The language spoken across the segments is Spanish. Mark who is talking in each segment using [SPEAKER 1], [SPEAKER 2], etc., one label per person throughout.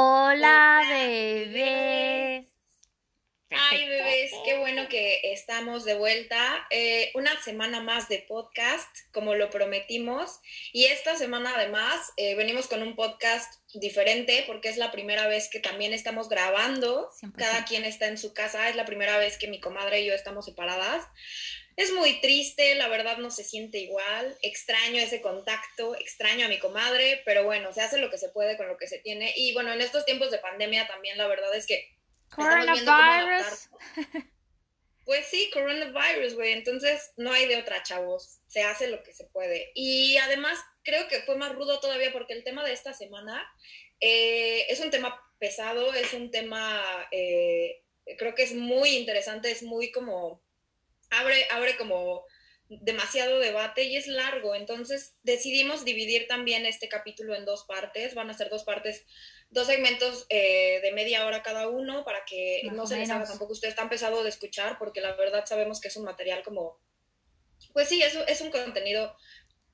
[SPEAKER 1] Hola, bebés.
[SPEAKER 2] Ay, bebés, qué bueno que estamos de vuelta. Eh, una semana más de podcast, como lo prometimos. Y esta semana además eh, venimos con un podcast diferente porque es la primera vez que también estamos grabando. Cada quien está en su casa. Es la primera vez que mi comadre y yo estamos separadas. Es muy triste, la verdad no se siente igual, extraño ese contacto, extraño a mi comadre, pero bueno, se hace lo que se puede con lo que se tiene. Y bueno, en estos tiempos de pandemia también la verdad es que...
[SPEAKER 1] Coronavirus.
[SPEAKER 2] Pues sí, coronavirus, güey. Entonces no hay de otra, chavos. Se hace lo que se puede. Y además creo que fue más rudo todavía porque el tema de esta semana eh, es un tema pesado, es un tema, eh, creo que es muy interesante, es muy como abre, abre como demasiado debate y es largo. Entonces decidimos dividir también este capítulo en dos partes. Van a ser dos partes, dos segmentos eh, de media hora cada uno para que no se les haga tampoco ustedes tan pesado de escuchar porque la verdad sabemos que es un material como, pues sí, es, es un contenido.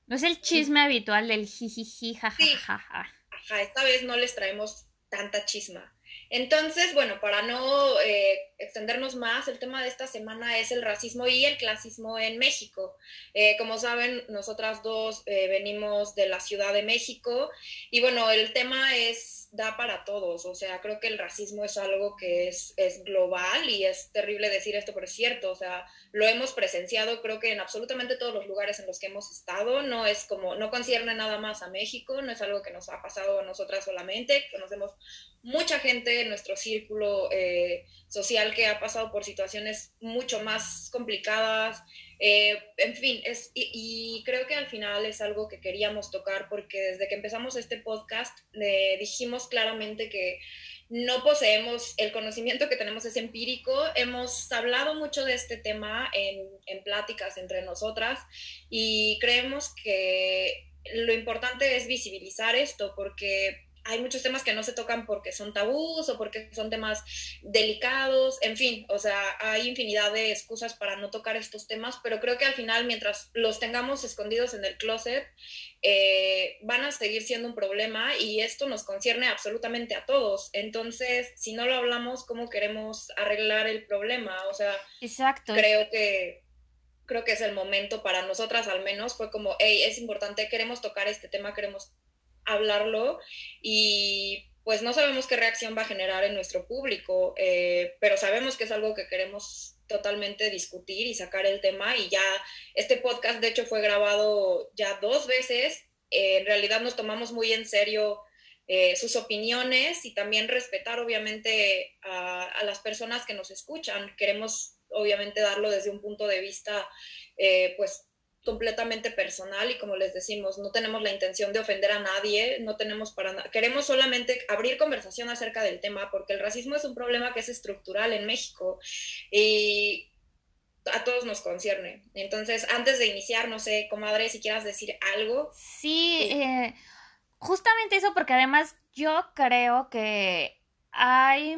[SPEAKER 1] No es el chisme habitual del jijiji,
[SPEAKER 2] jajaja. ajá, esta vez no les traemos tanta chisma. Entonces, bueno, para no eh, extendernos más, el tema de esta semana es el racismo y el clasismo en México. Eh, como saben, nosotras dos eh, venimos de la Ciudad de México y bueno, el tema es da para todos. O sea, creo que el racismo es algo que es, es global y es terrible decir esto, pero es cierto. O sea, lo hemos presenciado creo que en absolutamente todos los lugares en los que hemos estado. No es como, no concierne nada más a México, no es algo que nos ha pasado a nosotras solamente. Conocemos mucha gente en nuestro círculo eh, social que ha pasado por situaciones mucho más complicadas. Eh, en fin, es, y, creo que al final es algo que queríamos tocar porque desde que empezamos este podcast eh, dijimos claramente que no poseemos el conocimiento que tenemos es empírico. Hemos hablado mucho de este tema en, en pláticas entre nosotras y creemos que lo importante es visibilizar esto porque hay muchos temas que no se tocan porque son tabús o porque son temas delicados, en fin, o sea, hay infinidad de excusas para no tocar estos temas, pero creo que al final, mientras los tengamos escondidos en el closet, eh, van a seguir siendo un problema y esto nos concierne absolutamente a todos. Entonces, si no lo hablamos, ¿cómo queremos arreglar el problema? O sea,
[SPEAKER 1] Exacto.
[SPEAKER 2] creo que creo que es el momento para nosotras al menos, fue como, hey, es importante, queremos tocar este tema, queremos hablarlo y pues no sabemos qué reacción va a generar en nuestro público, eh, pero sabemos que es algo que queremos totalmente discutir y sacar el tema y ya este podcast de hecho fue grabado ya dos veces, eh, en realidad nos tomamos muy en serio eh, sus opiniones y también respetar obviamente a, a, las personas que nos escuchan, queremos obviamente darlo desde un punto de vista pues completamente personal y como les decimos, no tenemos la intención de ofender a nadie, no tenemos para nada, queremos solamente abrir conversación acerca del tema porque el racismo es un problema que es estructural en México y a todos nos concierne. Entonces, antes de iniciar, no sé, comadre, si quieras decir algo.
[SPEAKER 1] Sí, eh, justamente eso porque además yo creo que hay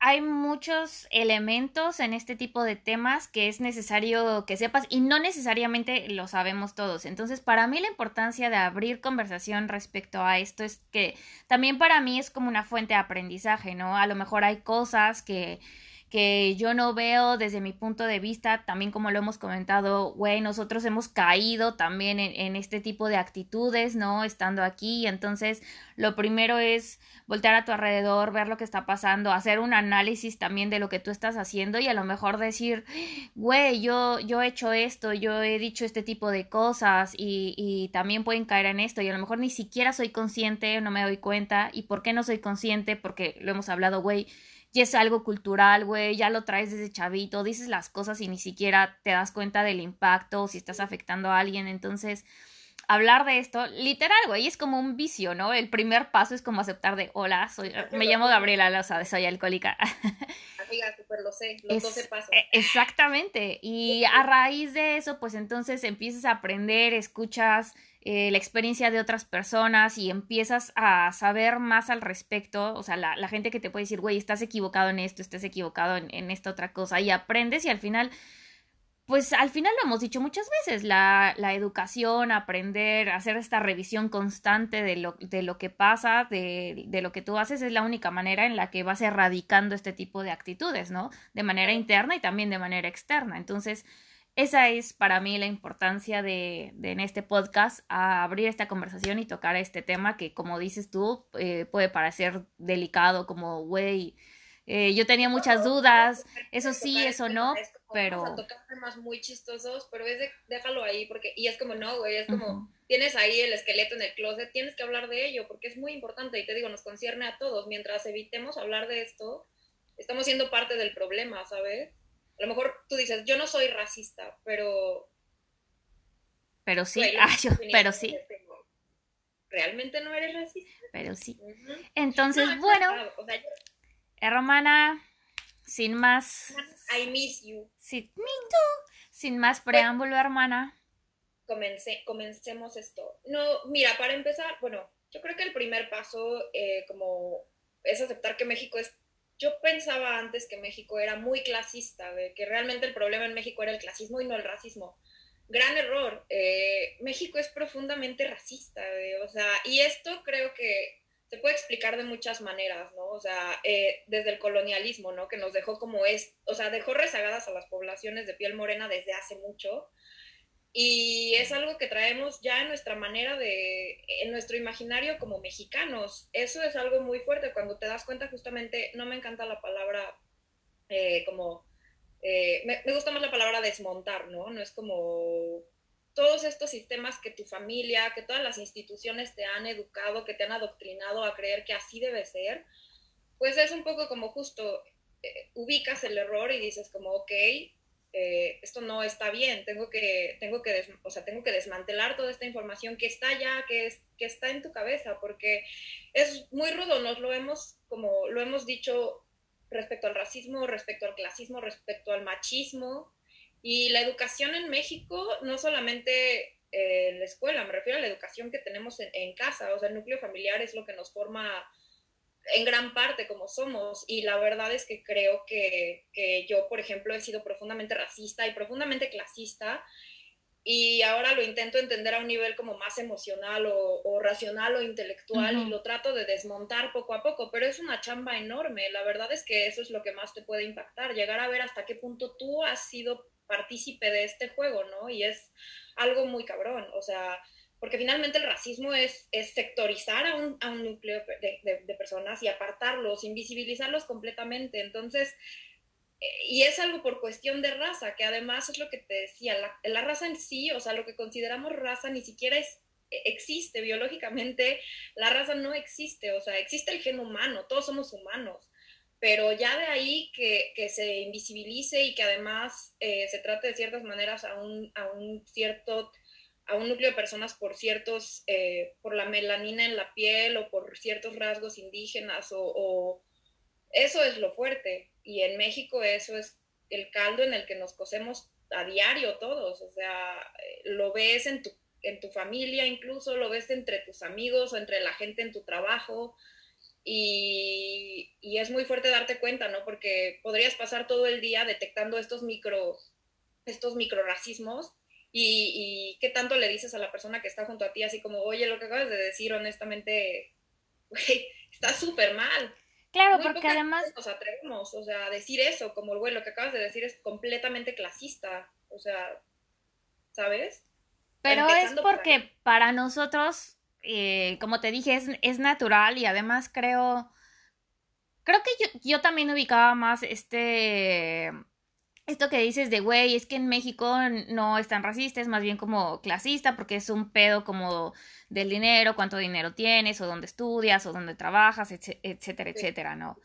[SPEAKER 1] hay muchos elementos en este tipo de temas que es necesario que sepas y no necesariamente lo sabemos todos. Entonces, para mí la importancia de abrir conversación respecto a esto es que también para mí es como una fuente de aprendizaje, ¿no? A lo mejor hay cosas que que yo no veo desde mi punto de vista, también como lo hemos comentado, güey, nosotros hemos caído también en, este tipo de actitudes, ¿no? Estando aquí, entonces lo primero es voltear a tu alrededor, ver lo que está pasando, hacer un análisis también de lo que tú estás haciendo y a lo mejor decir, güey, yo, yo he hecho esto, yo he dicho este tipo de cosas y, y también pueden caer en esto y a lo mejor ni siquiera soy consciente, no me doy cuenta y por qué no soy consciente, porque lo hemos hablado, güey ya es algo cultural, güey, ya lo traes desde chavito, dices las cosas y ni siquiera te das cuenta del impacto, si estás afectando a alguien, entonces hablar de esto, literal, güey, es como un vicio, ¿no? El primer paso es como aceptar de, hola, soy, me llamo Gabriela Loza, soy alcohólica.
[SPEAKER 2] Amiga, lo sé, los 12 pasos.
[SPEAKER 1] E, exactamente, y a raíz de eso, pues entonces empiezas a aprender, escuchas eh, la experiencia de otras personas y empiezas a saber más al respecto, o sea, la, gente que te puede decir, güey, estás equivocado en esto, estás equivocado en, en esta otra cosa, y aprendes y al final pues al final lo hemos dicho muchas veces, la, la educación, aprender, hacer esta revisión constante de lo, de lo que pasa, de, de, lo que tú haces, es la única manera en la que vas erradicando este tipo de actitudes, ¿no? De manera interna y también de manera externa. Entonces, esa es para mí la importancia de, de en este podcast, a abrir esta conversación y tocar este tema que, como dices tú, eh, puede parecer delicado, como, güey, eh, yo tenía muchas dudas, eso sí, eso no, pero...
[SPEAKER 2] Vamos a tocar temas muy chistosos, pero es de, déjalo ahí, porque, y es como, no, güey, es como, tienes ahí el esqueleto en el closet, tienes que hablar de ello, porque es muy importante, y te digo, nos concierne a todos, mientras evitemos hablar de esto, estamos siendo parte del problema, ¿sabes? A lo mejor tú dices, yo no soy racista, pero...
[SPEAKER 1] Pero sí, ah, yo, pero sí.
[SPEAKER 2] ¿Realmente no eres racista?
[SPEAKER 1] Pero sí. Entonces, bueno... O sea, Hermana, sin más.
[SPEAKER 2] I miss you.
[SPEAKER 1] Sí, me too. Sin más preámbulo, hermana.
[SPEAKER 2] Comencé, comencemos esto. No, mira, para empezar, bueno, yo creo que el primer paso, eh, como es aceptar que México es. Yo pensaba antes que México era muy clasista, de que realmente el problema en México era el clasismo y no el racismo. Gran error. Eh, México es profundamente racista, o sea, y esto creo que se puede explicar de muchas maneras, ¿no? O sea, eh, desde el colonialismo, ¿no? Que nos dejó como es, o sea, dejó rezagadas a las poblaciones de piel morena desde hace mucho. Y es algo que traemos ya en nuestra manera de, en nuestro imaginario como mexicanos. Eso es algo muy fuerte cuando te das cuenta justamente, no me encanta la palabra eh, como, eh, me, gusta más la palabra desmontar, ¿no? No es como todos estos sistemas que tu familia, que todas las instituciones te han educado, que te han adoctrinado a creer que así debe ser, pues es un poco como justo eh, ubicas el error y dices como, ok, eh, esto no está bien, tengo que, tengo, que o sea, tengo que desmantelar toda esta información que está ya, que, es, que está en tu cabeza, porque es muy rudo, nos lo hemos, como lo hemos dicho respecto al racismo, respecto al clasismo, respecto al machismo, y la educación en México, no solamente en eh, la escuela, me refiero a la educación que tenemos en, casa, o sea, el núcleo familiar es lo que nos forma en gran parte como somos. Y la verdad es que creo que, que yo, por ejemplo, he sido profundamente racista y profundamente clasista. Y ahora lo intento entender a un nivel como más emocional o, racional o intelectual y lo trato de desmontar poco a poco, pero es una chamba enorme. La verdad es que eso es lo que más te puede impactar, llegar a ver hasta qué punto tú has sido partícipe de este juego, ¿no? Y es algo muy cabrón, o sea, porque finalmente el racismo es, es sectorizar a un, a un núcleo de, de, personas y apartarlos, invisibilizarlos completamente. Entonces, eh, y es algo por cuestión de raza, que además es lo que te decía, la, la raza en sí, o sea, lo que consideramos raza ni siquiera es, e, existe biológicamente, la raza no existe, o sea, existe el gen humano, todos somos humanos pero ya de ahí que, que se invisibilice y que además eh, se trate de ciertas maneras a un, a un, cierto, a un núcleo de personas por ciertos, eh, por la melanina en la piel o por ciertos rasgos indígenas o, eso es lo fuerte. Y en México eso es el caldo en el que nos cosemos a diario todos, o sea, eh, lo ves en tu, en tu familia incluso, lo ves entre tus amigos o entre la gente en tu trabajo, y, es muy fuerte darte cuenta, ¿no? Porque podrías pasar todo el día detectando estos micro, estos micro racismos y, y, qué tanto le dices a la persona que está junto a ti, así como, oye, lo que acabas de decir, honestamente, güey, está súper mal.
[SPEAKER 1] Claro, porque además...
[SPEAKER 2] Nos atrevemos, o sea, decir eso, como, güey, lo que acabas de decir es completamente clasista, o sea, ¿sabes?
[SPEAKER 1] Pero es porque para nosotros eh, como te dije, es, es, natural y además creo, creo que yo, yo también ubicaba más este, esto que dices de, güey, es que en México no es tan racista, es más bien como clasista porque es un pedo como del dinero, cuánto dinero tienes o dónde estudias o dónde trabajas, etcétera, etcétera, ¿no?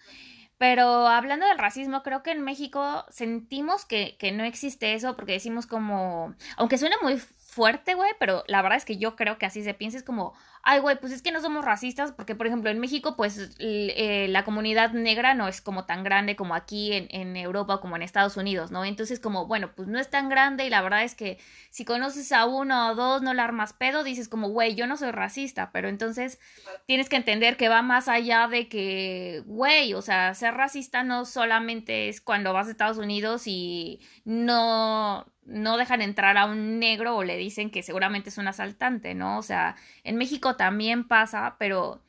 [SPEAKER 1] Pero hablando del racismo, creo que en México sentimos que, que no existe eso porque decimos como, aunque suene muy fuerte, güey, pero la verdad es que yo creo que así se piensa, es como, ay, güey, pues es que no somos racistas, porque por ejemplo en México, pues eh, la comunidad negra no es como tan grande como aquí en, en Europa o como en Estados Unidos, ¿no? Entonces como, bueno, pues no es tan grande y la verdad es que si conoces a uno o dos, no le armas pedo, dices como, güey, yo no soy racista, pero entonces tienes que entender que va más allá de que, güey, o sea, ser racista no solamente es cuando vas a Estados Unidos y no no dejan entrar a un negro o le dicen que seguramente es un asaltante, ¿no? O sea, en México también pasa, pero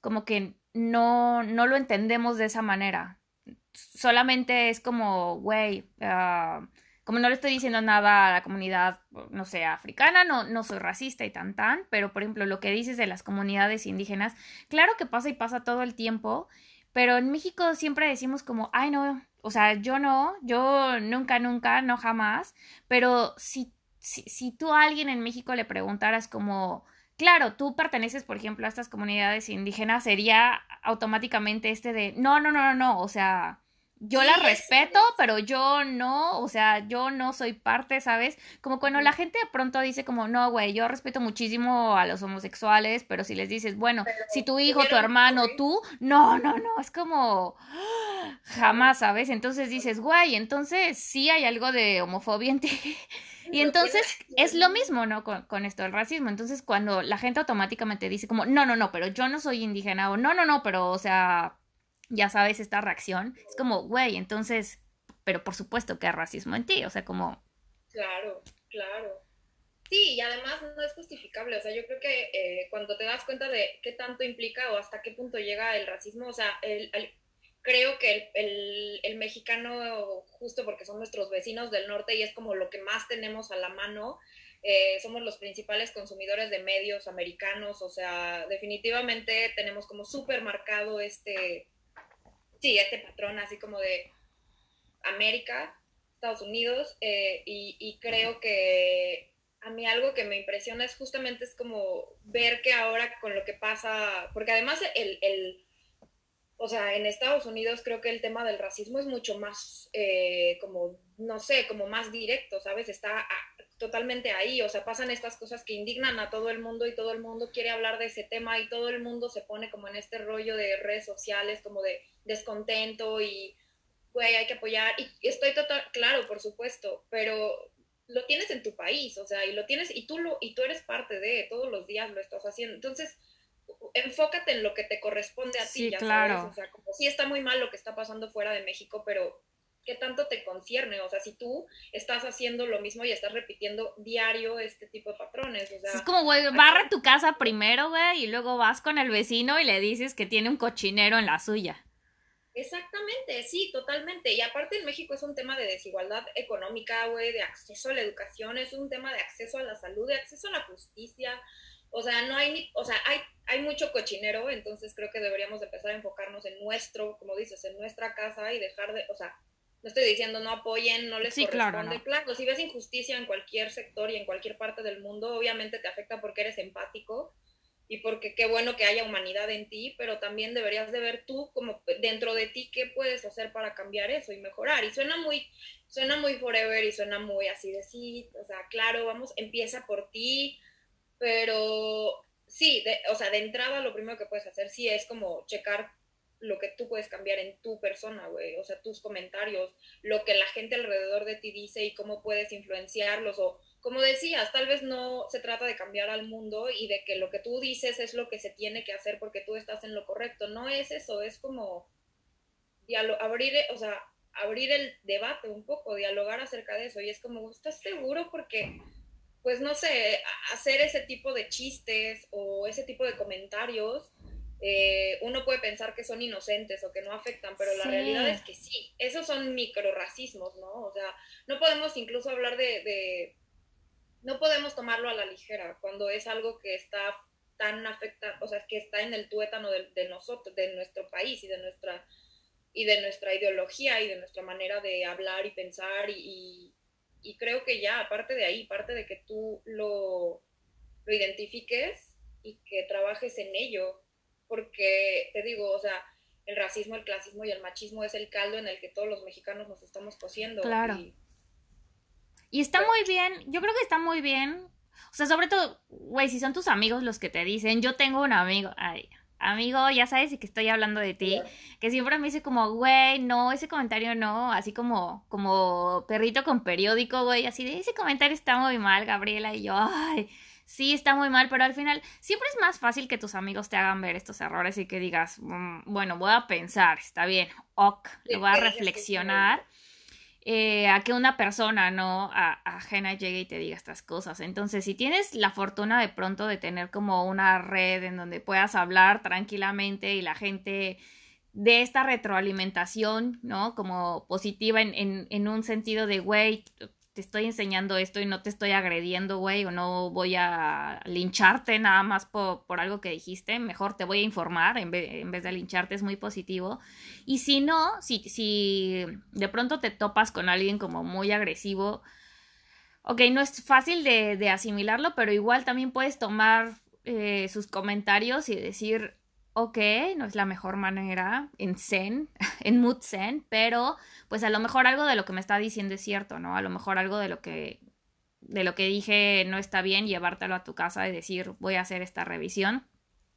[SPEAKER 1] como que no, no lo entendemos de esa manera. Solamente es como, güey, uh, como no le estoy diciendo nada a la comunidad, no sé, africana, no, no soy racista y tan tan, pero por ejemplo, lo que dices de las comunidades indígenas, claro que pasa y pasa todo el tiempo, pero en México siempre decimos como, ay no, o sea, yo no, yo nunca, nunca, no jamás, pero si, si, si tú a alguien en México le preguntaras como, claro, tú perteneces, por ejemplo, a estas comunidades indígenas, sería automáticamente este de, no, no, no, no, no, o sea, yo la respeto, pero yo no, o sea, yo no soy parte, ¿sabes? Como cuando la gente de pronto dice como, no, güey, yo respeto muchísimo a los homosexuales, pero si les dices, bueno, si tu hijo, tu hermano, tú, no, no, no, es como, jamás, ¿sabes? Entonces dices, güey, entonces sí hay algo de homofobia en ti. Y entonces es lo mismo, ¿no? Con, con, esto del racismo. Entonces, cuando la gente automáticamente dice como, no, no, no, pero yo no soy indígena, o no, no, no, pero, o sea, ya sabes, esta reacción, es como, güey, entonces, pero por supuesto que hay racismo en ti, o sea, como...
[SPEAKER 2] Claro, claro. Sí, y además no es justificable, o sea, yo creo que eh, cuando te das cuenta de qué tanto implica o hasta qué punto llega el racismo, o sea, el, creo que el, el, mexicano, justo porque son nuestros vecinos del norte y es como lo que más tenemos a la mano, eh, somos los principales consumidores de medios americanos, o sea, definitivamente tenemos como súper marcado este sí, este patrón así como de América, Estados Unidos, eh, y, creo que a mí algo que me impresiona es justamente es como ver que ahora con lo que pasa, porque además el, el o sea, en Estados Unidos creo que el tema del racismo es mucho más, eh, como, no sé, como más directo, ¿sabes? Está totalmente ahí, o sea, pasan estas cosas que indignan a todo el mundo y todo el mundo quiere hablar de ese tema y todo el mundo se pone como en este rollo de redes sociales, como de descontento y, güey, hay que apoyar. Y estoy total, claro, por supuesto, pero lo tienes en tu país, o sea, y lo tienes, y tú, lo, y tú eres parte de, todos los días lo estás haciendo. Entonces, enfócate en lo que te corresponde a ti, ya claro. sabes, o sea, como sí está muy mal lo que está pasando fuera de México, pero ¿qué tanto te concierne? O sea, si tú estás haciendo lo mismo y estás repitiendo diario este tipo de patrones, o sea...
[SPEAKER 1] Es como, güey, barra tu casa primero, güey, y luego vas con el vecino y le dices que tiene un cochinero en la suya.
[SPEAKER 2] Exactamente, sí, totalmente. Y aparte en México es un tema de desigualdad económica, güey, de acceso a la educación, es un tema de acceso a la salud, de acceso a la justicia. O sea, no hay ni, o sea, hay, hay mucho cochinero, entonces creo que deberíamos empezar a enfocarnos en nuestro, como dices, en nuestra casa y dejar de, o sea, no estoy diciendo no apoyen, no les corresponde. Claro, si ves injusticia en cualquier sector y en cualquier parte del mundo, obviamente te afecta porque eres empático y porque qué bueno que haya humanidad en ti, pero también deberías de ver tú como dentro de ti qué puedes hacer para cambiar eso y mejorar. Y suena muy, suena muy forever y suena muy así de sí, o sea, claro, vamos, empieza por ti, pero sí, o sea, de entrada lo primero que puedes hacer sí es como checar lo que tú puedes cambiar en tu persona, güey, o sea, tus comentarios, lo que la gente alrededor de ti dice y cómo puedes influenciarlos o como decías, tal vez no se trata de cambiar al mundo y de que lo que tú dices es lo que se tiene que hacer porque tú estás en lo correcto, no es eso, es como abrir, o sea, abrir el debate un poco, dialogar acerca de eso y es como, ¿estás seguro? Porque pues no sé, hacer ese tipo de chistes o ese tipo de comentarios eh, uno puede pensar que son inocentes o que no afectan, pero la realidad es que sí, esos son microracismos, ¿no? O sea, no podemos incluso hablar de, no podemos tomarlo a la ligera cuando es algo que está tan afecta, o sea, que está en el tuétano de, nosotros, de nuestro país y de nuestra y de nuestra ideología y de nuestra manera de hablar y pensar y, y, creo que ya, aparte de ahí, parte de que tú lo, lo identifiques y que trabajes en ello, porque te digo, o sea, el racismo, el clasismo y el machismo es el caldo en el que todos los mexicanos nos estamos cociendo.
[SPEAKER 1] Claro. Y, está muy bien, yo creo que está muy bien O sea, sobre todo, güey, si son tus amigos los que te dicen, yo tengo un amigo, ay, amigo, ya sabes y que estoy hablando de ti, que siempre me dice como, güey, no, ese comentario no, así como, como perrito con periódico, güey, así de, ese comentario está muy mal, Gabriela, y yo, ay, sí, está muy mal, pero al final siempre es más fácil que tus amigos te hagan ver estos errores y que digas, mm, bueno, voy a pensar, está bien, ok, lo voy a reflexionar. Eh, a que una persona no ajena llegue y te diga estas cosas. Entonces, si tienes la fortuna de pronto de tener como una red en donde puedas hablar tranquilamente y la gente de esta retroalimentación, ¿no? Como positiva en, en, en un sentido de, güey, te estoy enseñando esto y no te estoy agrediendo, güey, o no voy a lincharte nada más por, por algo que dijiste, mejor te voy a informar en vez, en vez, de lincharte, es muy positivo. Y si no, si, si de pronto te topas con alguien como muy agresivo, ok, no es fácil de, de asimilarlo, pero igual también puedes tomar eh, sus comentarios y decir, ok, no es la mejor manera en zen, en mood zen, pero pues a lo mejor algo de lo que me está diciendo es cierto, ¿no? A lo mejor algo de lo que de lo que dije no está bien, llevártelo a tu casa y decir, voy a hacer esta revisión.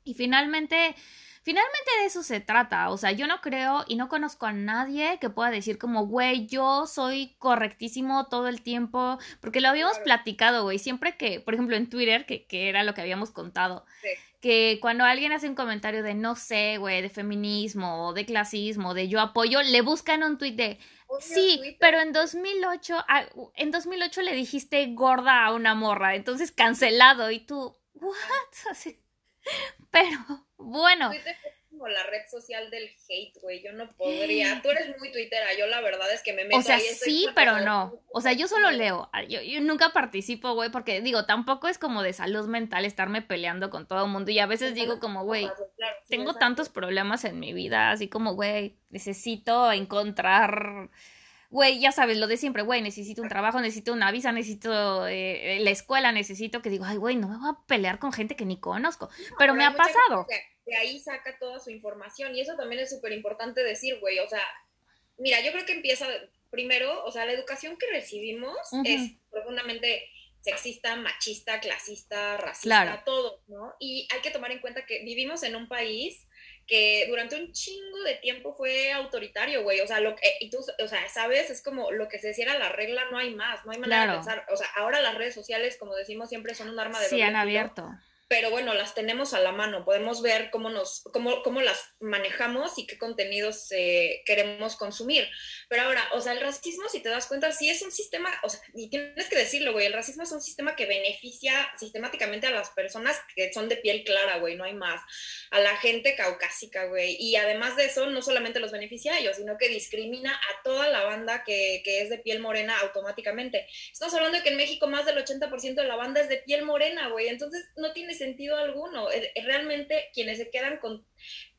[SPEAKER 1] Y finalmente, finalmente de eso se trata. O sea, yo no creo y no conozco a nadie que pueda decir como, güey, yo soy correctísimo todo el tiempo. Porque lo habíamos platicado, güey. Siempre que, por ejemplo, en Twitter, que, que era lo que habíamos contado. Sí que cuando alguien hace un comentario de no sé, güey, de feminismo o de clasismo, de yo apoyo, le buscan un tuit de sí, pero en 2008 en 2008 le dijiste gorda a una morra, entonces cancelado y tú what? pero bueno,
[SPEAKER 2] como la red social del hate, güey. Yo no podría. Tú eres muy twittera. Yo la verdad es que me meto
[SPEAKER 1] O sea, sí, pero no. O sea, yo solo leo. Ah, yo, yo nunca participo, güey, porque digo, tampoco es como de salud mental estarme peleando con todo el mundo. Y a veces digo como, güey, tengo tantos problemas en mi vida, así como, güey, necesito encontrar güey, ya sabes, lo de siempre, güey, necesito un trabajo, necesito una visa, necesito eh, la escuela, necesito que digo, ay, güey, no me voy a pelear con gente que ni conozco. pero, me ha pasado
[SPEAKER 2] de ahí saca toda su información. Y eso también es súper importante decir, güey. O sea, mira, yo creo que empieza primero, o sea, la educación que recibimos es profundamente sexista, machista, clasista, racista, todo, ¿no? Y hay que tomar en cuenta que vivimos en un país que durante un chingo de tiempo fue autoritario, güey. O sea, lo que, y tú, o sea, sabes, es como lo que se decía la regla, no hay más, no hay manera de pensar. O sea, ahora las redes sociales, como decimos siempre, son un arma de
[SPEAKER 1] Sí, han abierto
[SPEAKER 2] pero bueno, las tenemos a la mano, podemos ver cómo, nos, cómo, cómo las manejamos y qué contenidos eh, queremos consumir. Pero ahora, o sea, el racismo, si te das cuenta, sí es un sistema, o sea, y tienes que decirlo, güey, el racismo es un sistema que beneficia sistemáticamente a las personas que son de piel clara, güey, no hay más, a la gente caucásica, güey, y además de eso, no solamente los beneficia a ellos, sino que discrimina a toda la banda que, que es de piel morena automáticamente. Estamos hablando de que en México más del 80% de la banda es de piel morena, güey, entonces no tiene sentido alguno. Realmente quienes se quedan con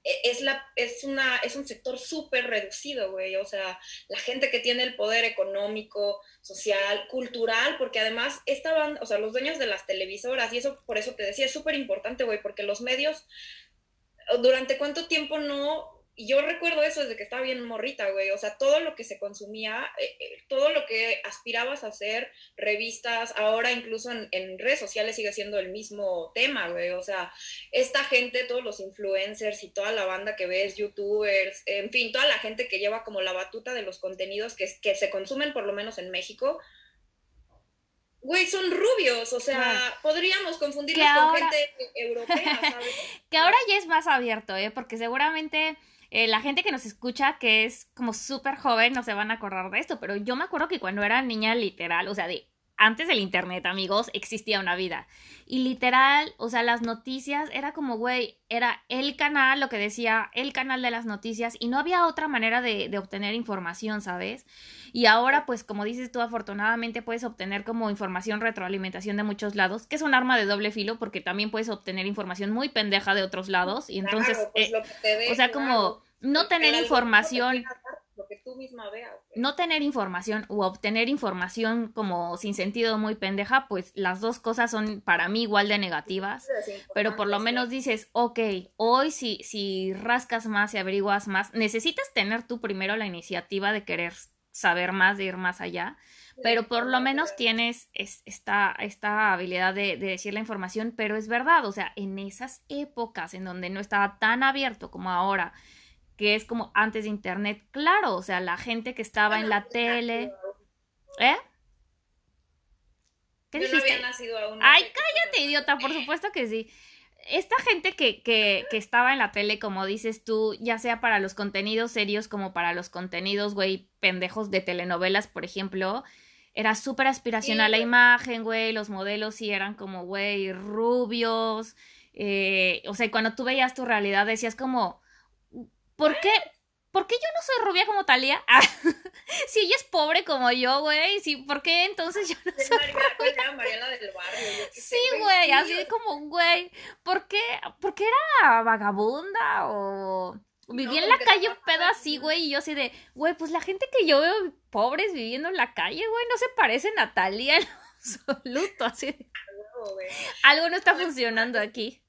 [SPEAKER 2] e, es, la, es, una, es un sector súper reducido, güey. O sea, la gente que tiene el poder económico, social, cultural, porque además estaban, o sea, los dueños de las televisoras, y eso por eso te decía, es súper importante, güey, porque los medios, durante cuánto tiempo no y yo recuerdo eso desde que estaba bien morrita, güey. O sea, todo lo que se consumía, eh, eh, todo lo que aspirabas a hacer, revistas, ahora incluso en, redes sociales sigue siendo el mismo tema, güey. O sea, esta gente, todos los influencers y toda la banda que ves, youtubers, en fin, toda la gente que lleva como la batuta de los contenidos que, que se consumen por lo menos en México, güey, son rubios, o sea, podríamos confundirlos con gente europea, ¿sabes?
[SPEAKER 1] que ahora ya es más abierto, ¿eh? Porque seguramente eh, la gente que nos escucha, que es como súper joven, no se van a acordar de esto, pero yo me acuerdo que cuando era niña literal, o sea, de antes del internet, amigos, existía una vida. Y literal, o sea, las noticias era como, güey, era el canal, lo que decía, el canal de las noticias, y no había otra manera de, de, obtener información, ¿sabes? Y ahora, pues, como dices tú, afortunadamente puedes obtener como información, retroalimentación de muchos lados, que es un arma de doble filo, porque también puedes obtener información muy pendeja de otros lados, y entonces, pues, eh, o sea, como no tener información
[SPEAKER 2] tú misma veas.
[SPEAKER 1] No tener información o obtener información como sin sentido muy pendeja, pues las dos cosas son para mí igual de negativas. pero por lo menos dices, ok, hoy si, si rascas más y averiguas más, necesitas tener tú primero la iniciativa de querer saber más, de ir más allá, pero por lo menos tienes esta, esta habilidad de, de, decir la información, pero es verdad, o sea, en esas épocas en donde no estaba tan abierto como ahora, que es como antes de Internet, claro, o sea, la gente que estaba en la tele... ¿Eh?
[SPEAKER 2] ¿Qué Yo dijiste? No había nacido aún.
[SPEAKER 1] Ay, cállate, idiota, por supuesto que sí esta gente que, que, que, estaba en la tele, como dices tú, ya sea para los contenidos serios como para los contenidos, güey, pendejos de telenovelas, por ejemplo, era súper aspiracional la imagen, güey, los modelos sí eran como, güey, rubios, eh, o sea, cuando tú veías tu realidad decías como, ¿por qué? ¿por qué yo no soy rubia como Talía? Ah, si ella es pobre como yo, güey, sí, ¿por qué entonces yo no soy
[SPEAKER 2] Mariana del barrio.
[SPEAKER 1] Sí, güey, así como, güey, ¿por qué? ¿Por qué era vagabunda o vivía en la calle un pedo así, güey, y yo así de, güey, pues la gente que yo veo pobres viviendo en la calle, güey, no se parecen a Talía en absoluto, así de... Algo no está funcionando aquí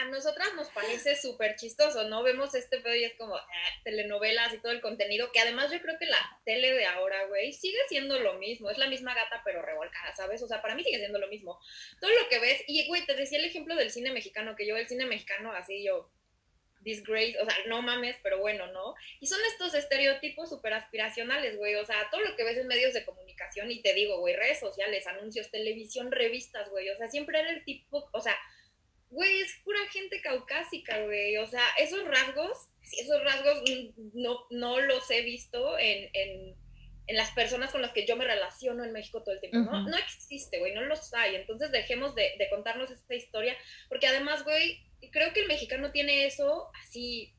[SPEAKER 2] a nosotras nos parece súper chistoso, ¿no? Vemos este pedo y es como eh, telenovelas y todo el contenido, que además yo creo que la tele de ahora, güey, sigue siendo lo mismo, es la misma gata pero revolcada, ¿sabes? O sea, para mí sigue siendo lo mismo. Todo lo que ves, y güey, te decía el ejemplo del cine mexicano, que yo el cine mexicano así yo, disgrace, o sea, no mames, pero bueno, ¿no? Y son estos estereotipos súper aspiracionales, güey, o sea, todo lo que ves en medios de comunicación, y te digo, güey, redes sociales, anuncios, televisión, revistas, güey, o sea, siempre era el tipo, o sea, güey, es pura gente caucásica, güey. O sea, esos rasgos, esos rasgos no, no los he visto en, en, en, las personas con las que yo me relaciono en México todo el tiempo. No, no existe, güey, no los hay. Entonces dejemos de, de contarnos esta historia, porque además, güey, creo que el mexicano tiene eso así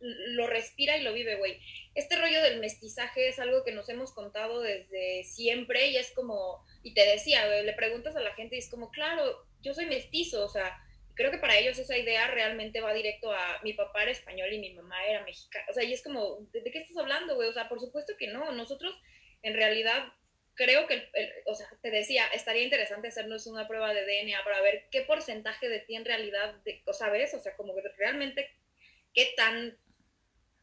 [SPEAKER 2] lo respira y lo vive, güey. Este rollo del mestizaje es algo que nos hemos contado desde siempre y es como, y te decía, le preguntas a la gente y es como, claro, yo soy mestizo, o sea, creo que para ellos esa idea realmente va directo a mi papá era español y mi mamá era mexicana. O sea, y es como, ¿de, qué estás hablando, güey? O sea, por supuesto que no. Nosotros, en realidad, creo que, o sea, te decía, estaría interesante hacernos una prueba de DNA para ver qué porcentaje de ti en realidad, de, ¿sabes? O sea, como que realmente qué tan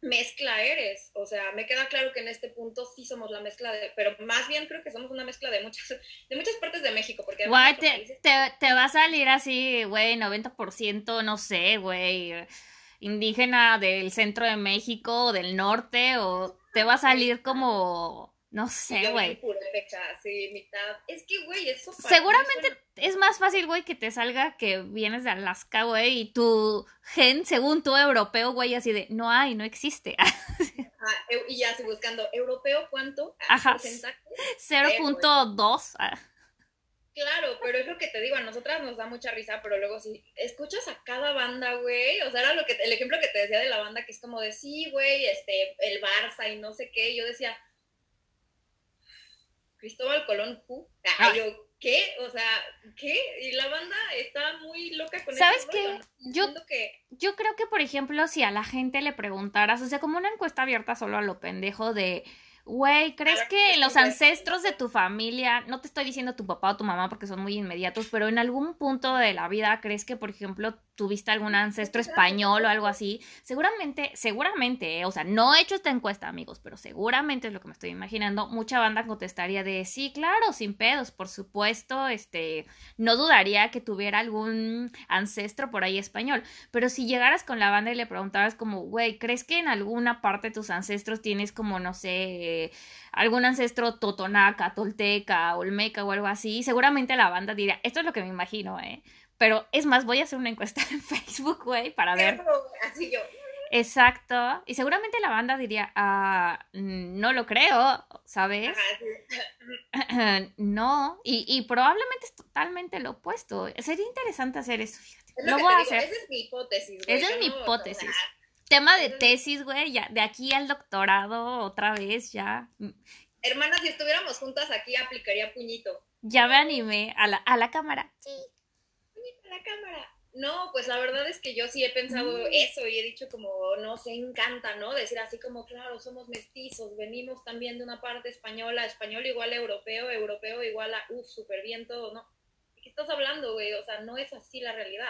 [SPEAKER 2] mezcla eres. O sea, me queda claro que en este punto sí somos la mezcla de, pero más bien creo que somos una mezcla de muchas, de muchas partes de México. Porque
[SPEAKER 1] güey, te, te, va a salir así, güey, 90%, no sé, güey, indígena del centro de México o del norte, o te va a salir como no sé, güey.
[SPEAKER 2] Es que, güey, eso.
[SPEAKER 1] Seguramente es más fácil, güey, que te salga que vienes de Alaska, güey, y tu gen, según tú, europeo, güey, así de no hay, no existe.
[SPEAKER 2] y ya estoy buscando, ¿europeo cuánto?
[SPEAKER 1] Ajá. 0.2. Ah.
[SPEAKER 2] Claro, pero es lo que te digo, a nosotras nos da mucha risa, pero luego si escuchas a cada banda, güey, o sea, era lo que, el ejemplo que te decía de la banda, que es como de, sí, güey, este, el Barça y no sé qué, yo decía, Cristóbal Colón, ah, yo, ¿qué? O sea, ¿qué? Y la banda está muy loca con
[SPEAKER 1] ¿Sabes qué? Yo, que... yo creo que, por ejemplo, si a la gente le preguntaras, o sea, como una encuesta abierta solo a lo pendejo de Güey, ¿crees que los ancestros de tu familia, no te estoy diciendo tu papá o tu mamá porque son muy inmediatos, pero en algún punto de la vida crees que, por ejemplo, tuviste algún ancestro español o algo así? Seguramente, seguramente, eh, o sea, no he hecho esta encuesta, amigos, pero seguramente es lo que me estoy imaginando. Mucha banda contestaría de sí, claro, sin pedos, por supuesto, este, no dudaría que tuviera algún ancestro por ahí español. Pero si llegaras con la banda y le preguntaras como, güey, ¿crees que en alguna parte de tus ancestros tienes como, no sé, algún ancestro totonaca, tolteca, olmeca o algo así, seguramente la banda diría, esto es lo que me imagino, ¿eh? Pero es más, voy a hacer una encuesta en Facebook, güey, para ver.
[SPEAKER 2] Así yo.
[SPEAKER 1] Exacto. Y seguramente la banda diría, ah, no lo creo, ¿sabes? no. Y, y, probablemente es totalmente lo opuesto. Sería interesante hacer eso, fíjate.
[SPEAKER 2] lo, voy a hacer. Esa es mi hipótesis.
[SPEAKER 1] Esa es mi hipótesis tema de tesis, güey, ya, de aquí al doctorado otra vez, ya.
[SPEAKER 2] Hermana, si estuviéramos juntas aquí, aplicaría puñito.
[SPEAKER 1] Ya me animé a la, a la cámara. Sí.
[SPEAKER 2] Puñito a la cámara. No, pues la verdad es que yo sí he pensado mm. eso y he dicho como, no, se encanta, ¿no? Decir así como, claro, somos mestizos, venimos también de una parte española, español igual a europeo, europeo igual a, uff, súper bien todo, ¿no? Qué estás hablando, güey? O sea, no es así la realidad.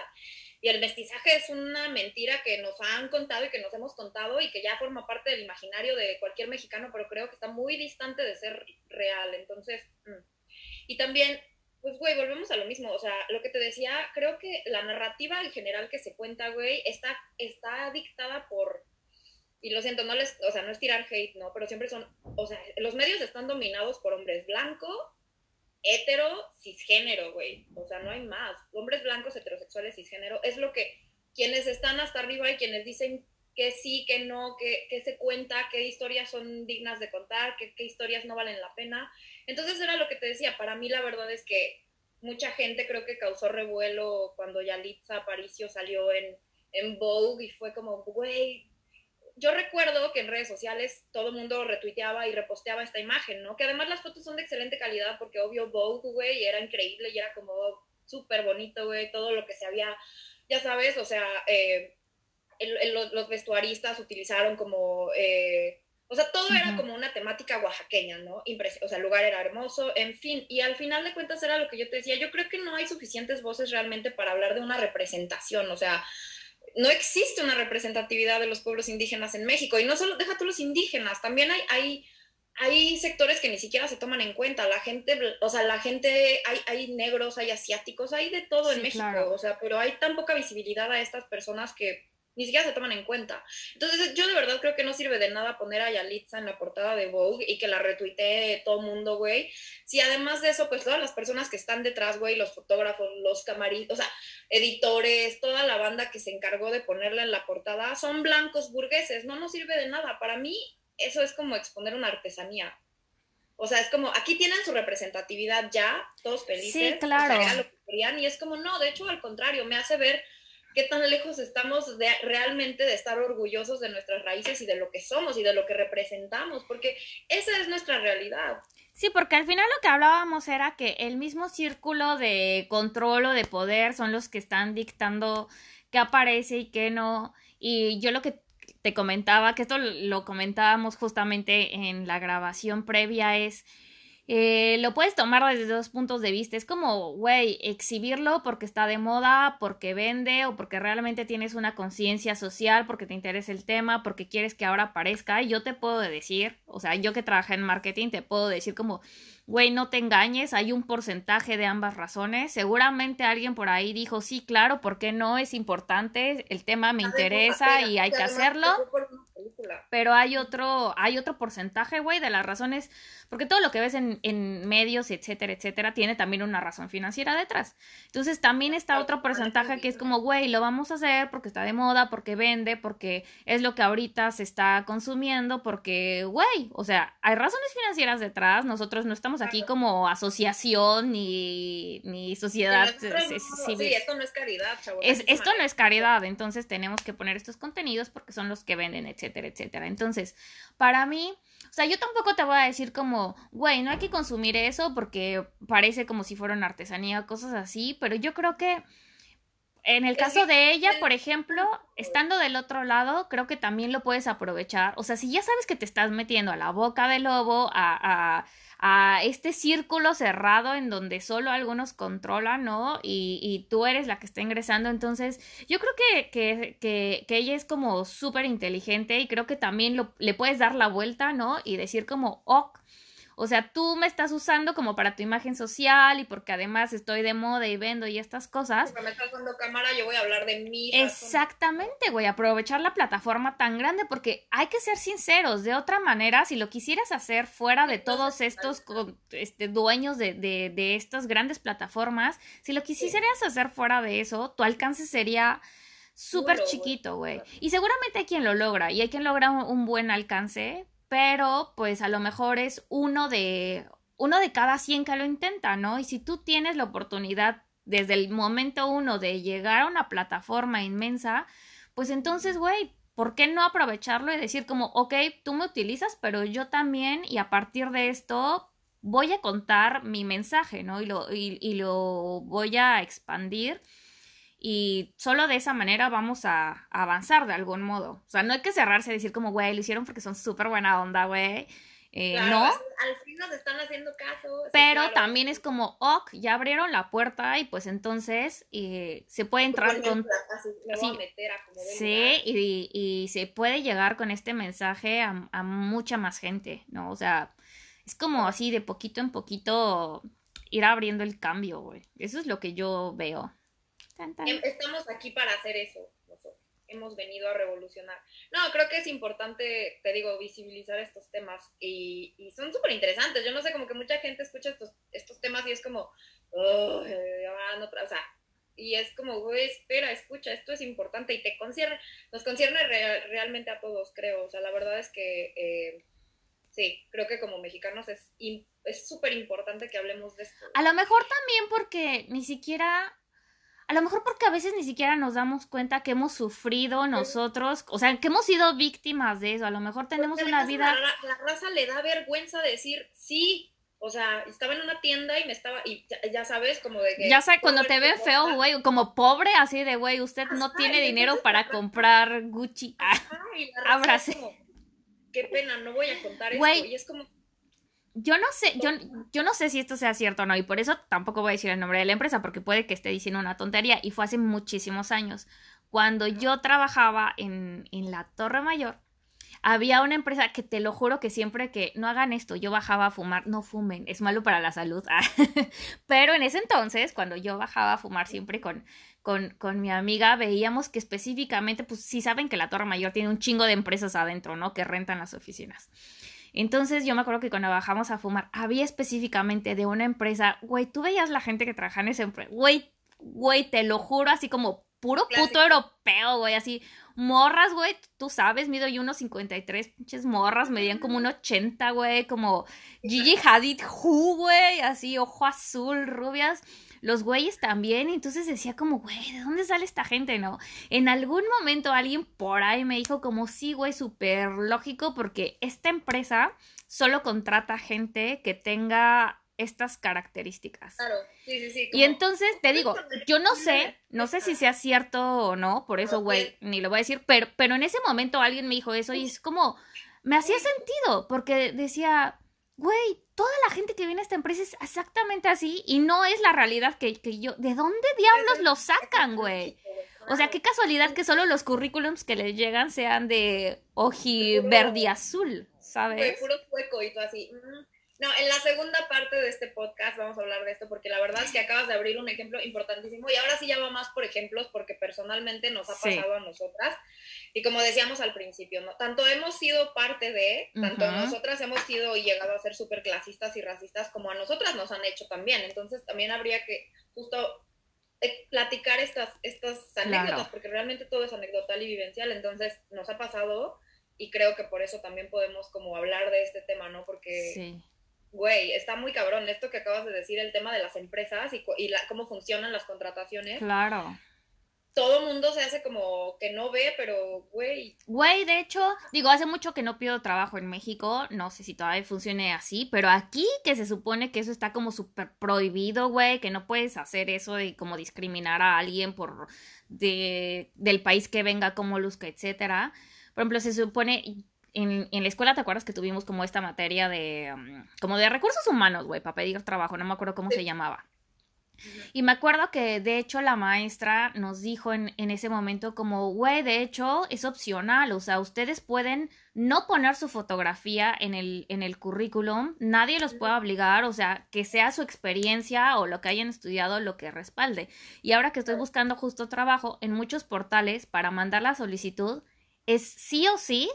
[SPEAKER 2] Y el mestizaje es una mentira que nos han contado y que nos hemos contado y que ya forma parte del imaginario de cualquier mexicano, pero creo que está muy distante de ser real. Entonces, mm. y también, pues, güey, volvemos a lo mismo. O sea, lo que te decía, creo que la narrativa en general que se cuenta, güey, está, está dictada por y lo siento, no les, o sea, no es tirar hate, ¿no? Pero siempre son, o sea, los medios están dominados por hombres blancos hetero, cisgénero, güey. O sea, no hay más. Hombres blancos, heterosexuales, cisgénero. Es lo que quienes están hasta arriba y quienes dicen que sí, que no, que, que se cuenta, qué historias son dignas de contar, qué, historias no valen la pena. Entonces era lo que te decía. Para mí la verdad es que mucha gente creo que causó revuelo cuando Yalitza Aparicio salió en, en Vogue y fue como, güey, yo recuerdo que en redes sociales todo el mundo retuiteaba y reposteaba esta imagen, ¿no? Que además las fotos son de excelente calidad porque obvio Vogue, güey, era increíble y era como súper bonito, güey, todo lo que se había, ya sabes, o sea, eh, los, vestuaristas utilizaron como, eh, o sea, todo era como una temática oaxaqueña, ¿no? o sea, el lugar era hermoso, en fin, y al final de cuentas era lo que yo te decía, yo creo que no hay suficientes voces realmente para hablar de una representación, o sea, no existe una representatividad de los pueblos indígenas en México. Y no solo, deja tú los indígenas, también hay, hay, hay sectores que ni siquiera se toman en cuenta. La gente, o sea, la gente, hay, hay negros, hay asiáticos, hay de todo en México. O sea, pero hay tan poca visibilidad a estas personas que ni siquiera se toman en cuenta. Entonces, yo de verdad creo que no sirve de nada poner a Yalitza en la portada de Vogue y que la retuitee todo mundo, güey. Si además de eso, pues todas las personas que están detrás, güey, los fotógrafos, los camaristas, o sea, editores, toda la banda que se encargó de ponerla en la portada, son blancos burgueses, no nos sirve de nada. Para mí, eso es como exponer una artesanía. O sea, es como, aquí tienen su representatividad ya, todos felices.
[SPEAKER 1] Sí, claro.
[SPEAKER 2] y es como, no, de hecho, al contrario, me hace ver qué tan lejos estamos de, realmente de estar orgullosos de nuestras raíces y de lo que somos y de lo que representamos, porque esa es nuestra realidad.
[SPEAKER 1] Sí, porque al final lo que hablábamos era que el mismo círculo de control o de poder son los que están dictando qué aparece y qué no. Y yo lo que te comentaba, que esto lo comentábamos justamente en la grabación previa, es eh, lo puedes tomar desde dos puntos de vista. Es como, güey, exhibirlo porque está de moda, porque vende o porque realmente tienes una conciencia social, porque te interesa el tema, porque quieres que ahora aparezca. Y yo te puedo decir, o sea, yo que trabajé en marketing, te puedo decir como, güey, no te engañes, hay un porcentaje de ambas razones. Seguramente alguien por ahí dijo, sí, claro, ¿por qué no? Es importante, el tema me interesa y hay que hacerlo. Pero hay otro, hay otro porcentaje, güey, de las razones, porque todo lo que ves en, en, medios, etcétera, etcétera, tiene también una razón financiera detrás. Entonces también está otro porcentaje que es como, güey, lo vamos a hacer porque está de moda, porque vende, porque es lo que ahorita se está consumiendo, porque, güey, o sea, hay razones financieras detrás, nosotros no estamos aquí como asociación ni, ni sociedad
[SPEAKER 2] civil. Sí, esto no es caridad,
[SPEAKER 1] esto no es caridad, entonces tenemos que poner estos contenidos porque son los que venden, etcétera, etcétera. Entonces, para mí, o sea, yo tampoco te voy a decir como, güey, no hay que consumir eso porque parece como si fuera una artesanía o cosas así, pero yo creo que en el caso de ella, por ejemplo, estando del otro lado, creo que también lo puedes aprovechar. O sea, si ya sabes que te estás metiendo a la boca del lobo, a, a, a este círculo cerrado en donde solo algunos controlan, ¿no? Y, y tú eres la que está ingresando. Entonces, yo creo que, que, que, que ella es como súper inteligente y creo que también lo, le puedes dar la vuelta, ¿no? Y decir como, ok o sea, tú me estás usando como para tu imagen social y porque además estoy de moda y vendo y estas cosas.
[SPEAKER 2] Porque me estás dando cámara, yo voy a hablar de mí.
[SPEAKER 1] Exactamente, a aprovechar la plataforma tan grande porque hay que ser sinceros. De otra manera, si lo quisieras hacer fuera de todos estos este, dueños de, de, de estas grandes plataformas, si lo quisieras hacer fuera de eso, tu alcance sería súper chiquito, güey. Y seguramente hay quien lo logra y hay quien logra un buen alcance, pero pues a lo mejor es uno de uno de cada 100 que lo intenta, ¿no? Y si tú tienes la oportunidad desde el momento uno de llegar a una plataforma inmensa, pues entonces, güey, ¿por qué no aprovecharlo y decir como, ok, tú me utilizas, pero yo también, y a partir de esto voy a contar mi mensaje, ¿no? Y lo, y, y lo voy a expandir y solo de esa manera vamos a, avanzar de algún modo. O sea, no hay que cerrarse y decir como, güey, lo hicieron porque son súper buena onda, güey. eh, no.
[SPEAKER 2] Al fin nos están haciendo caso.
[SPEAKER 1] Pero también es como, ok, ya abrieron la puerta y pues entonces eh, se puede entrar con... sí, y, y, se puede llegar con este mensaje a, a mucha más gente, ¿no? O sea, es como así de poquito en poquito ir abriendo el cambio, güey. Eso es lo que yo veo.
[SPEAKER 2] Em, estamos aquí para hacer eso hemos venido a revolucionar. No, creo que es importante, te digo, visibilizar estos temas y, y son súper interesantes. Yo no sé, como que mucha gente escucha estos, estos temas y es como, oh, no, o sea, y es como, güey, espera, escucha, esto es importante y te concierne, nos concierne realmente a todos, creo. O sea, la verdad es que eh, sí, creo que como mexicanos es es súper importante que hablemos de esto.
[SPEAKER 1] A lo mejor también porque ni siquiera a lo mejor porque a veces ni siquiera nos damos cuenta que hemos sufrido nosotros, o sea, que hemos sido víctimas de eso. A lo mejor tenemos una vida.
[SPEAKER 2] La, raza le da vergüenza decir sí. O sea, estaba en una tienda y me estaba, y ya, sabes, como de que...
[SPEAKER 1] Ya sabes, cuando te ve feo, güey, como pobre, así de, güey, usted no tiene dinero para comprar Gucci.
[SPEAKER 2] Ajá, qué pena, no voy a contar esto. Y es como,
[SPEAKER 1] yo no sé, yo, yo no sé si esto sea cierto o no, y por eso tampoco voy a decir el nombre de la empresa, porque puede que esté diciendo una tontería, y fue hace muchísimos años. Cuando yo trabajaba en, en la Torre Mayor, había una empresa que te lo juro que siempre que no hagan esto, yo bajaba a fumar, no fumen, es malo para la salud. Pero en ese entonces, cuando yo bajaba a fumar siempre con, con, con, mi amiga, veíamos que específicamente, pues sí saben que la Torre Mayor tiene un chingo de empresas adentro, ¿no? Que rentan las oficinas. Entonces yo me acuerdo que cuando bajamos a fumar, había específicamente de una empresa, güey, tú veías la gente que trabajaba en esa empresa, güey, güey, te lo juro, así como puro puto europeo, güey, así, morras, güey, tú sabes, mido yo unos 53, pinches morras, medían como un 80, güey, como Gigi Hadid, Who, güey, así, ojo azul, rubias, los güeyes también, entonces decía como, güey, ¿de dónde sale esta gente, no? En algún momento alguien por ahí me dijo como, sí, güey, súper lógico, porque esta empresa solo contrata gente que tenga estas características.
[SPEAKER 2] Claro, sí, sí, sí.
[SPEAKER 1] Y entonces te digo, yo no sé, no sé si sea cierto o no, por eso, güey, ni lo voy a decir, pero, pero en ese momento alguien me dijo eso y es como, me hacía sentido, porque decía, güey, toda la gente que viene a esta empresa es exactamente así y no es la realidad que, que yo. ¿De dónde diablos lo sacan, güey? O sea, qué casualidad que solo los currículums que les llegan sean de oji verde azul, ¿sabes?
[SPEAKER 2] puro sueco y todo así. Mm, no, en la segunda parte de este podcast vamos a hablar de esto porque la verdad es que acabas de abrir un ejemplo importantísimo y ahora sí ya va más por ejemplos porque personalmente nos ha pasado a nosotras y como decíamos al principio, ¿no? Tanto hemos sido parte de, tanto nosotras hemos sido y llegado a ser súper clasistas y racistas como a nosotras nos han hecho también, entonces también habría que justo eh, platicar estas, estas anécdotas porque realmente todo es anecdotal y vivencial, entonces nos ha pasado y creo que por eso también podemos como hablar de este tema, ¿no? Porque... Sí güey, está muy cabrón esto que acabas de decir, el tema de las empresas y, y cómo funcionan las contrataciones.
[SPEAKER 1] Claro.
[SPEAKER 2] Todo mundo se hace como que no ve, pero güey.
[SPEAKER 1] Güey, de hecho, digo, hace mucho que no pido trabajo en México, no sé si todavía funcione así, pero aquí que se supone que eso está como súper prohibido, güey, que no puedes hacer eso de como discriminar a alguien por de, del país que venga, como luzca, etcétera. Por ejemplo, se supone, en, en, la escuela, ¿te acuerdas que tuvimos como esta materia de, um, como de recursos humanos, güey, para pedir trabajo? No me acuerdo cómo se llamaba. Y me acuerdo que de hecho la maestra nos dijo en, en ese momento como, güey, de hecho es opcional, o sea, ustedes pueden no poner su fotografía en el, en el currículum, nadie los puede obligar, o sea, que sea su experiencia o lo que hayan estudiado lo que respalde. Y ahora que estoy buscando justo trabajo en muchos portales para mandar la solicitud, es sí o sí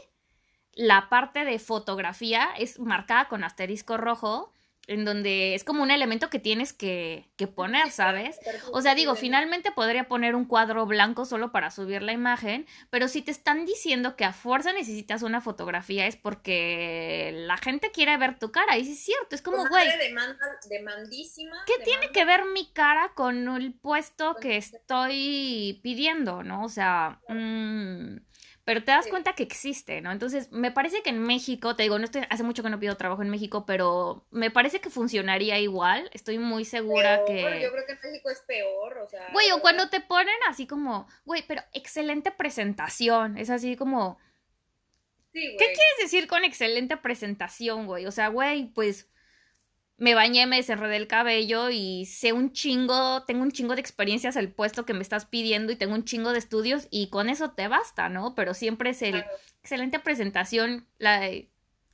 [SPEAKER 1] la parte de fotografía es marcada con asterisco rojo, en donde es como un elemento que tienes que, que, poner, ¿sabes? O sea, digo, finalmente podría poner un cuadro blanco solo para subir la imagen, pero si te están diciendo que a fuerza necesitas una fotografía es porque la gente quiere ver tu cara, y sí es cierto, es como, güey.
[SPEAKER 2] demandísima.
[SPEAKER 1] ¿Qué tiene que ver mi cara con el puesto que estoy pidiendo, no? O sea, mmm, pero te das cuenta que existe, ¿no? Entonces, me parece que en México, te digo, no estoy, hace mucho que no pido trabajo en México, pero me parece que funcionaría igual. Estoy muy segura que.
[SPEAKER 2] Yo creo que en México es peor, o sea.
[SPEAKER 1] Güey, o cuando te ponen así como, güey, pero excelente presentación. Es así como.
[SPEAKER 2] Sí, güey.
[SPEAKER 1] ¿Qué quieres decir con excelente presentación, güey? O sea, güey, pues me bañé, me desenredé el cabello y sé un chingo, tengo un chingo de experiencias al puesto que me estás pidiendo y tengo un chingo de estudios y con eso te basta, ¿no? Pero siempre es el
[SPEAKER 2] Claro.
[SPEAKER 1] excelente presentación, like,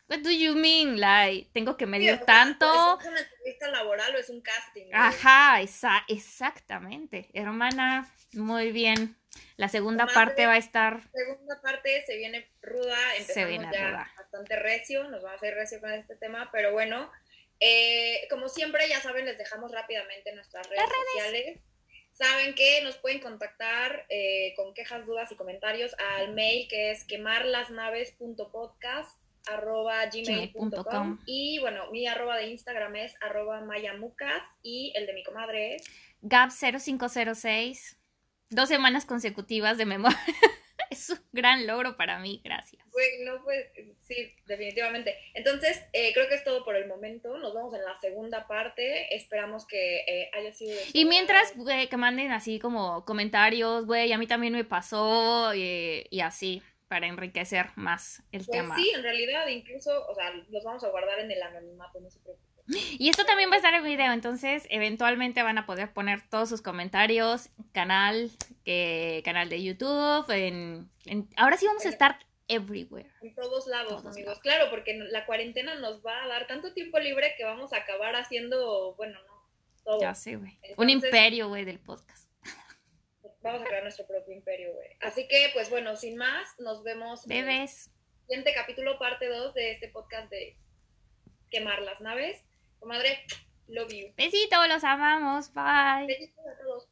[SPEAKER 1] what do you mean? Like, tengo que
[SPEAKER 2] Sí,
[SPEAKER 1] medir
[SPEAKER 2] sea,
[SPEAKER 1] tanto.
[SPEAKER 2] ¿Es una entrevista laboral o es un casting? güey?
[SPEAKER 1] Ajá, esa- exactamente. Hermana, muy bien. La segunda
[SPEAKER 2] Comadre.
[SPEAKER 1] parte va a estar
[SPEAKER 2] segunda parte se viene ruda, empezamos
[SPEAKER 1] viene
[SPEAKER 2] ya
[SPEAKER 1] ruda.
[SPEAKER 2] bastante recio, nos vamos a ir recio con este tema, pero bueno, eh, como siempre, ya saben, les dejamos rápidamente nuestras redes, sociales. Saben que nos pueden contactar eh, con quejas, dudas y comentarios al mail que es quemarlasnaves.podcast arroba gmail.com y bueno, mi arroba de Instagram es arroba mayamucas y el de mi comadre es
[SPEAKER 1] Gap 0506. Dos semanas consecutivas de memoria. es un gran logro para mí, gracias.
[SPEAKER 2] Güey, no pues, sí, definitivamente. Entonces, eh, creo que es todo por el momento. Nos vemos en la segunda parte. Esperamos que eh, haya sido.
[SPEAKER 1] Y mientras, güey, que manden así como comentarios, güey, a mí también me pasó eh, y así, para enriquecer más el
[SPEAKER 2] Pues
[SPEAKER 1] tema.
[SPEAKER 2] sí, en realidad, incluso, o sea, los vamos a guardar en el anonimato, no se preocupen.
[SPEAKER 1] Y esto también va a estar en video, entonces eventualmente van a poder poner todos sus comentarios, canal, que, canal de YouTube, en, en- ahora sí vamos a estar everywhere.
[SPEAKER 2] En todos lados,
[SPEAKER 1] Todos
[SPEAKER 2] amigos.
[SPEAKER 1] lados.
[SPEAKER 2] Claro, porque la cuarentena nos va a dar tanto tiempo libre que vamos a acabar haciendo, bueno, no, todo.
[SPEAKER 1] Ya sé, güey. Un imperio, güey, del podcast.
[SPEAKER 2] Vamos a crear nuestro propio imperio, güey. Así que, pues bueno, sin más, nos vemos en el
[SPEAKER 1] Bebés.
[SPEAKER 2] siguiente capítulo, parte 2 de este podcast de Quemar las Naves. Comadre, love you.
[SPEAKER 1] Besitos, los amamos. Bye.
[SPEAKER 2] Besitos a todos.